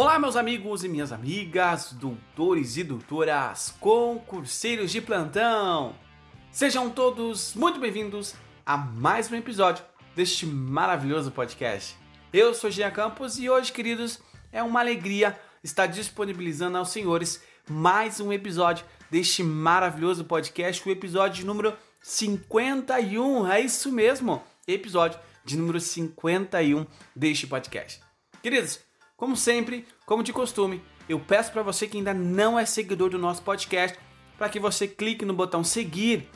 Olá, meus amigos e minhas amigas, doutores e doutoras, concurseiros de plantão! Sejam todos muito bem-vindos a mais um episódio deste maravilhoso podcast. Eu sou Jean Campos e hoje, queridos, é uma alegria estar disponibilizando aos senhores mais um episódio deste maravilhoso podcast, o episódio número 51. É isso mesmo, episódio de número 51 deste podcast. Queridos, como sempre, como de costume, eu peço para você que ainda não é seguidor do nosso podcast, para que você clique no botão seguir.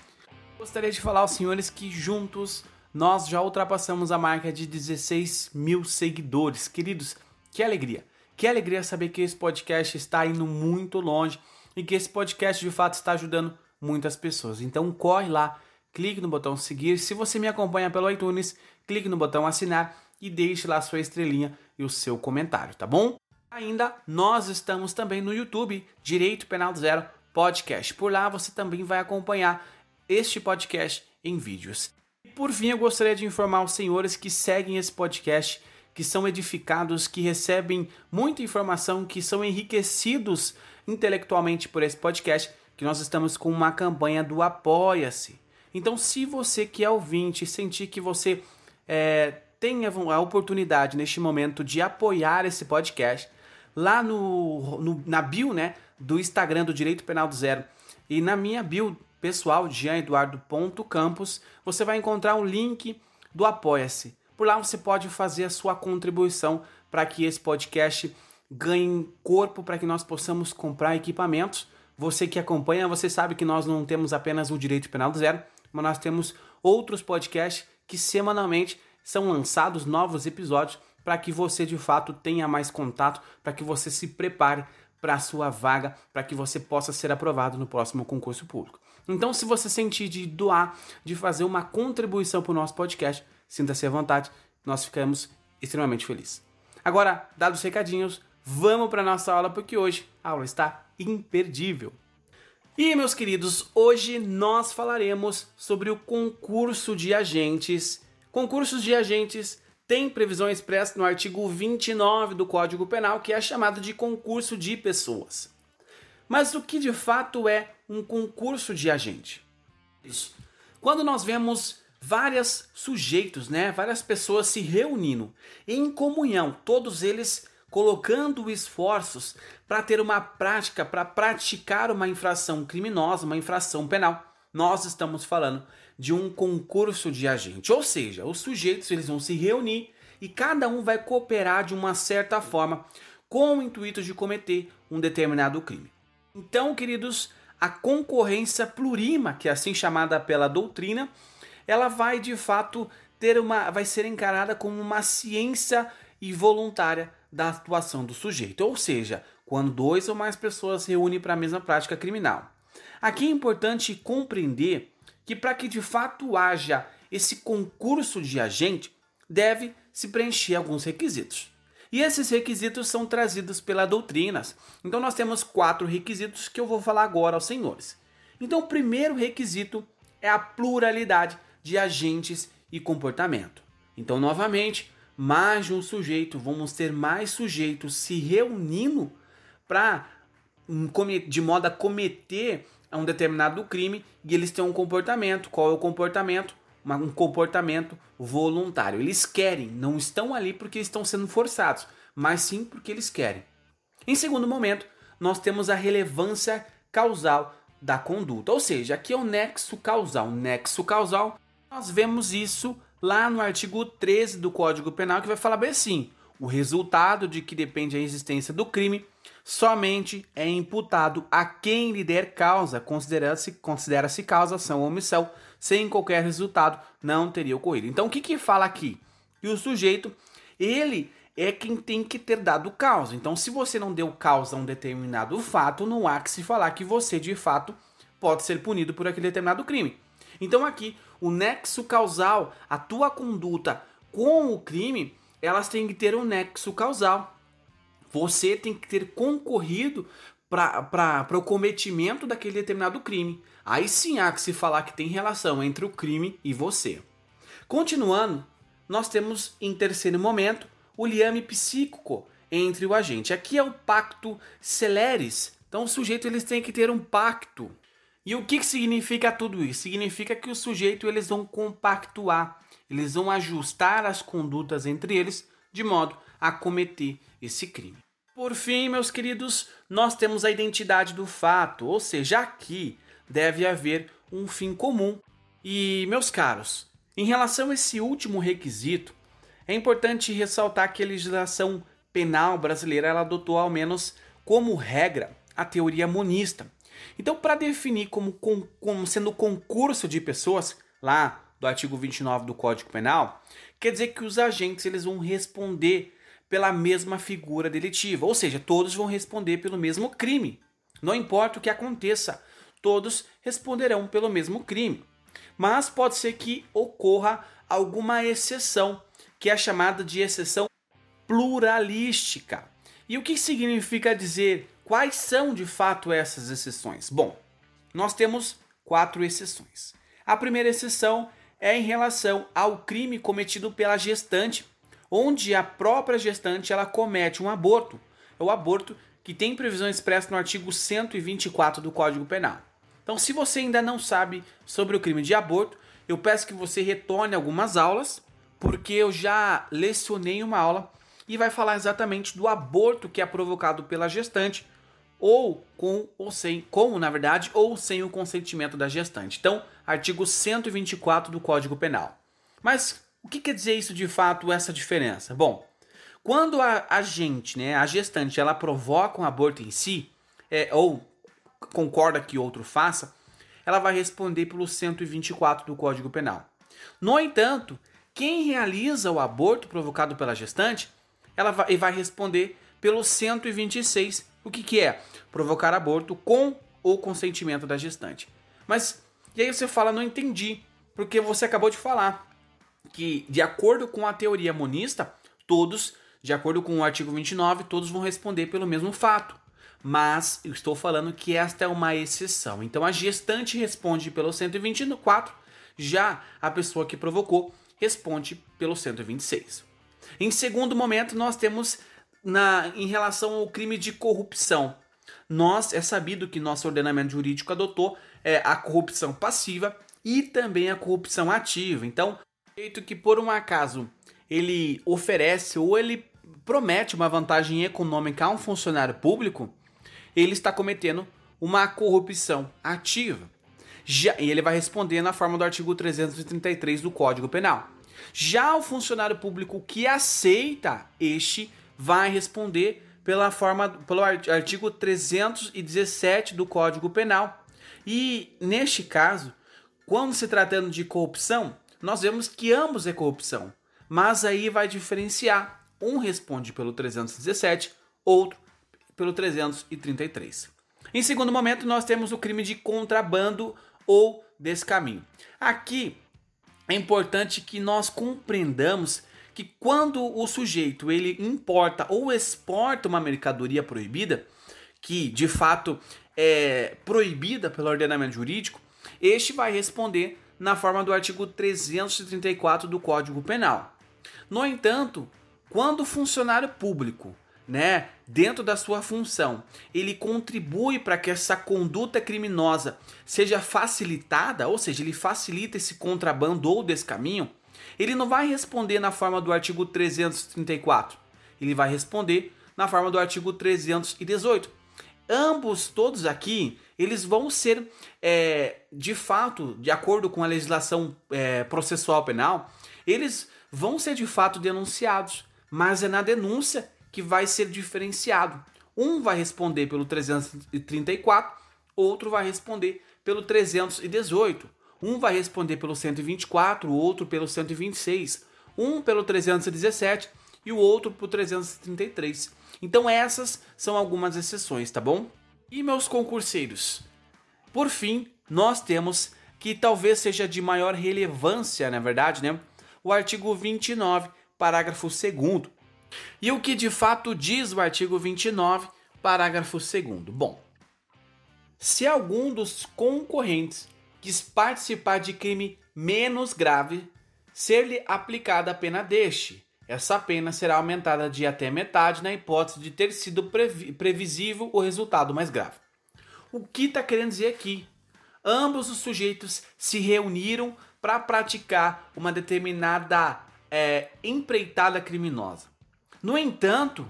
Gostaria de falar aos senhores que juntos nós já ultrapassamos a marca de 16 mil seguidores. Queridos, que alegria! Que alegria saber que esse podcast está indo muito longe e que esse podcast de fato está ajudando muitas pessoas. Então corre lá, clique no botão seguir. Se você me acompanha pelo iTunes, clique no botão assinar e deixe lá sua estrelinha e o seu comentário, tá bom? Ainda nós estamos também no YouTube, Direito Penal Zero Podcast. Por lá você também vai acompanhar este podcast em vídeos. E por fim, eu gostaria de informar os senhores que seguem esse podcast, que são edificados, que recebem muita informação, que são enriquecidos intelectualmente por esse podcast, que nós estamos com uma campanha do Apoia-se. Então, se você que é ouvinte sentir que você é, tem a oportunidade neste momento de apoiar esse podcast, lá no, no, na bio né, do Instagram do Direito Penal do Zero e na minha bio pessoal, jeaneduardo.campos, você vai encontrar um link do Apoia-se. Por lá você pode fazer a sua contribuição para que esse podcast ganhe corpo, para que nós possamos comprar equipamentos. Você que acompanha, você sabe que nós não temos apenas o Direito Penal do Zero, mas nós temos outros podcasts que semanalmente são lançados novos episódios para que você de fato tenha mais contato, para que você se prepare para a sua vaga, para que você possa ser aprovado no próximo concurso público. Então, se você sentir de doar, de fazer uma contribuição para o nosso podcast, sinta-se à vontade, nós ficamos extremamente felizes. Agora, dados os recadinhos, vamos para a nossa aula, porque hoje a aula está imperdível. E, meus queridos, hoje nós falaremos sobre o concurso de agentes Concursos de agentes têm previsão expressa no artigo 29 do Código Penal, que é chamado de concurso de pessoas. Mas o que de fato é um concurso de agente? Isso. Quando nós vemos vários sujeitos, né, várias pessoas se reunindo em comunhão, todos eles colocando esforços para ter uma prática, para praticar uma infração criminosa, uma infração penal. Nós estamos falando de um concurso de agente. Ou seja, os sujeitos eles vão se reunir e cada um vai cooperar de uma certa forma com o intuito de cometer um determinado crime. Então, queridos, a concorrência plurima, que é assim chamada pela doutrina, ela vai de fato ter uma vai ser encarada como uma ciência e voluntária da atuação do sujeito, ou seja, quando dois ou mais pessoas se reúnem para a mesma prática criminal. Aqui é importante compreender que para que de fato haja esse concurso de agente, deve se preencher alguns requisitos. E esses requisitos são trazidos pela doutrinas. Então nós temos quatro requisitos que eu vou falar agora aos senhores. Então o primeiro requisito é a pluralidade de agentes e comportamento. Então novamente, mais de um sujeito, vamos ter mais sujeitos se reunindo para de modo a cometer a um determinado crime e eles têm um comportamento. Qual é o comportamento? Um comportamento voluntário. Eles querem, não estão ali porque estão sendo forçados, mas sim porque eles querem. Em segundo momento, nós temos a relevância causal da conduta, ou seja, aqui é o nexo causal. Nexo causal, nós vemos isso lá no artigo 13 do Código Penal, que vai falar bem assim: o resultado de que depende a existência do crime somente é imputado a quem lhe der causa, considera-se considera causa, ação ou omissão, sem qualquer resultado não teria ocorrido. Então o que que fala aqui? Que o sujeito, ele é quem tem que ter dado causa. Então se você não deu causa a um determinado fato, não há que se falar que você de fato pode ser punido por aquele determinado crime. Então aqui, o nexo causal, a tua conduta com o crime, elas têm que ter um nexo causal. Você tem que ter concorrido para o cometimento daquele determinado crime. Aí sim há que se falar que tem relação entre o crime e você. Continuando, nós temos em terceiro momento o liame psíquico entre o agente. Aqui é o pacto celeris. Então o sujeito eles têm que ter um pacto. E o que, que significa tudo isso? Significa que o sujeito eles vão compactuar, eles vão ajustar as condutas entre eles de modo a cometer esse crime. Por fim, meus queridos, nós temos a identidade do fato, ou seja, aqui deve haver um fim comum. E, meus caros, em relação a esse último requisito, é importante ressaltar que a legislação penal brasileira ela adotou ao menos como regra a teoria monista. Então, para definir como, como sendo concurso de pessoas, lá do artigo 29 do Código Penal, quer dizer que os agentes eles vão responder pela mesma figura delitiva, ou seja, todos vão responder pelo mesmo crime. Não importa o que aconteça, todos responderão pelo mesmo crime. Mas pode ser que ocorra alguma exceção, que é chamada de exceção pluralística. E o que significa dizer quais são de fato essas exceções? Bom, nós temos quatro exceções. A primeira exceção é em relação ao crime cometido pela gestante, onde a própria gestante ela comete um aborto. É o aborto que tem previsão expressa no artigo 124 do Código Penal. Então, se você ainda não sabe sobre o crime de aborto, eu peço que você retorne algumas aulas, porque eu já lecionei uma aula e vai falar exatamente do aborto que é provocado pela gestante, ou com ou sem, com, na verdade, ou sem o consentimento da gestante. Então, artigo 124 do Código Penal. Mas o que quer dizer isso de fato, essa diferença? Bom, quando a, a gente, né, a gestante, ela provoca um aborto em si, é, ou concorda que outro faça, ela vai responder pelo 124 do Código Penal. No entanto, quem realiza o aborto provocado pela gestante, ela vai, vai responder pelo 126. O que, que é? Provocar aborto com o consentimento da gestante. Mas, e aí você fala, não entendi, porque você acabou de falar que, de acordo com a teoria monista, todos, de acordo com o artigo 29, todos vão responder pelo mesmo fato mas eu estou falando que esta é uma exceção. Então a gestante responde pelo 124, já a pessoa que provocou responde pelo 126. Em segundo momento, nós temos na, em relação ao crime de corrupção. Nós é sabido que nosso ordenamento jurídico adotou é, a corrupção passiva e também a corrupção ativa. Então, feito que por um acaso ele oferece ou ele promete uma vantagem econômica a um funcionário público, ele está cometendo uma corrupção ativa. Já, e ele vai responder na forma do artigo 333 do Código Penal. Já o funcionário público que aceita este vai responder pela forma pelo artigo 317 do Código Penal. E neste caso, quando se tratando de corrupção, nós vemos que ambos é corrupção, mas aí vai diferenciar. Um responde pelo 317, outro pelo 333. Em segundo momento, nós temos o crime de contrabando ou descaminho. Aqui é importante que nós compreendamos que quando o sujeito ele importa ou exporta uma mercadoria proibida, que de fato é proibida pelo ordenamento jurídico, este vai responder na forma do artigo 334 do Código Penal. No entanto, quando o funcionário público né, dentro da sua função, ele contribui para que essa conduta criminosa seja facilitada, ou seja, ele facilita esse contrabando ou descaminho, ele não vai responder na forma do artigo 334, ele vai responder na forma do artigo 318. Ambos, todos aqui, eles vão ser, é, de fato, de acordo com a legislação é, processual penal, eles vão ser de fato denunciados, mas é na denúncia que vai ser diferenciado. Um vai responder pelo 334, outro vai responder pelo 318. Um vai responder pelo 124, o outro pelo 126, um pelo 317 e o outro pelo 333. Então essas são algumas exceções, tá bom? E meus concurseiros, por fim, nós temos que talvez seja de maior relevância, na verdade, né? O artigo 29, parágrafo 2 e o que de fato diz o artigo 29, parágrafo 2? Bom, se algum dos concorrentes quis participar de crime menos grave, ser-lhe aplicada a pena deste, essa pena será aumentada de até metade na hipótese de ter sido previsível o resultado mais grave. O que está querendo dizer aqui? Ambos os sujeitos se reuniram para praticar uma determinada é, empreitada criminosa. No entanto,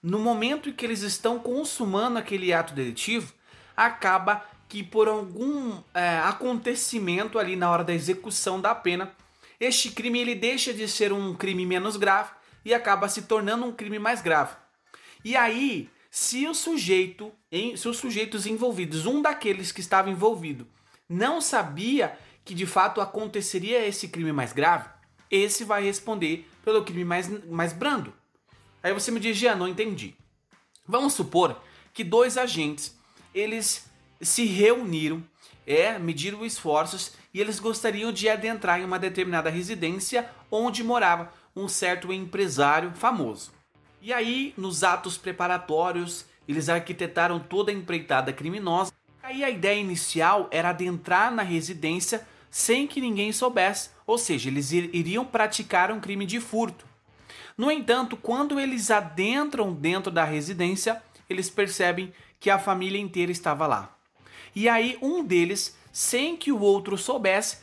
no momento em que eles estão consumando aquele ato delitivo, acaba que por algum é, acontecimento ali na hora da execução da pena, este crime ele deixa de ser um crime menos grave e acaba se tornando um crime mais grave. E aí, se o sujeito, em, se os sujeitos envolvidos, um daqueles que estava envolvido, não sabia que de fato aconteceria esse crime mais grave, esse vai responder pelo crime mais, mais brando. Aí você me diz, Jean, não entendi. Vamos supor que dois agentes, eles se reuniram, é, mediram esforços e eles gostariam de adentrar em uma determinada residência onde morava um certo empresário famoso. E aí, nos atos preparatórios, eles arquitetaram toda a empreitada criminosa. Aí a ideia inicial era adentrar na residência sem que ninguém soubesse, ou seja, eles iriam praticar um crime de furto. No entanto, quando eles adentram dentro da residência, eles percebem que a família inteira estava lá. E aí um deles, sem que o outro soubesse,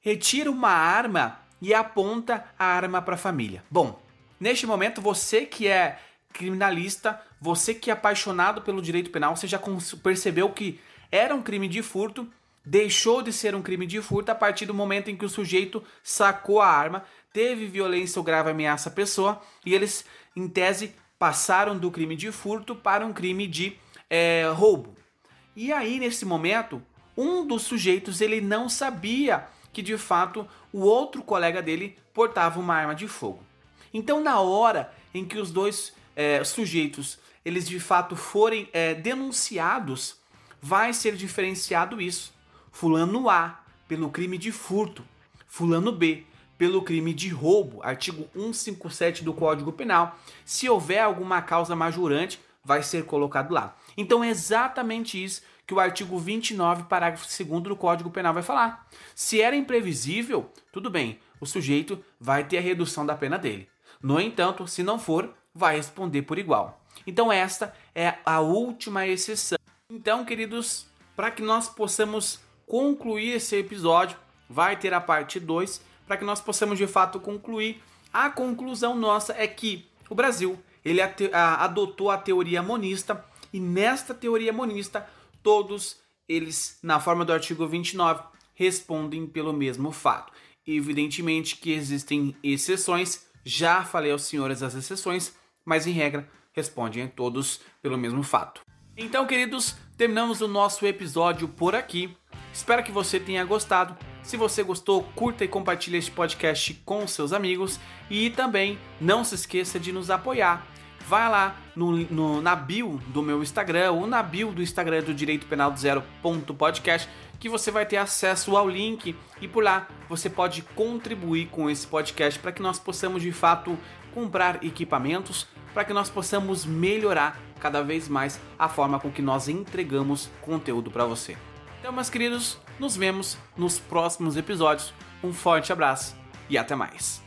retira uma arma e aponta a arma para a família. Bom, neste momento você que é criminalista, você que é apaixonado pelo direito penal, você já percebeu que era um crime de furto, deixou de ser um crime de furto a partir do momento em que o sujeito sacou a arma, teve violência ou grave ameaça à pessoa e eles, em tese, passaram do crime de furto para um crime de é, roubo. E aí, nesse momento, um dos sujeitos ele não sabia que de fato o outro colega dele portava uma arma de fogo. Então, na hora em que os dois é, sujeitos eles de fato forem é, denunciados, vai ser diferenciado isso. Fulano A pelo crime de furto, Fulano B pelo crime de roubo, artigo 157 do Código Penal. Se houver alguma causa majorante, vai ser colocado lá. Então é exatamente isso que o artigo 29, parágrafo 2 do Código Penal vai falar. Se era imprevisível, tudo bem, o sujeito vai ter a redução da pena dele. No entanto, se não for, vai responder por igual. Então esta é a última exceção. Então, queridos, para que nós possamos concluir esse episódio, vai ter a parte 2 para que nós possamos de fato concluir. A conclusão nossa é que o Brasil ele adotou a teoria monista e nesta teoria monista todos eles, na forma do artigo 29, respondem pelo mesmo fato. Evidentemente que existem exceções, já falei aos senhores as exceções, mas em regra respondem todos pelo mesmo fato. Então, queridos, terminamos o nosso episódio por aqui. Espero que você tenha gostado. Se você gostou, curta e compartilhe este podcast com seus amigos e também não se esqueça de nos apoiar. Vai lá no, no, na bio do meu Instagram ou na bio do Instagram do Direito Penal do Zero podcast que você vai ter acesso ao link e por lá você pode contribuir com esse podcast para que nós possamos de fato comprar equipamentos, para que nós possamos melhorar cada vez mais a forma com que nós entregamos conteúdo para você. Então, meus queridos, nos vemos nos próximos episódios. Um forte abraço e até mais.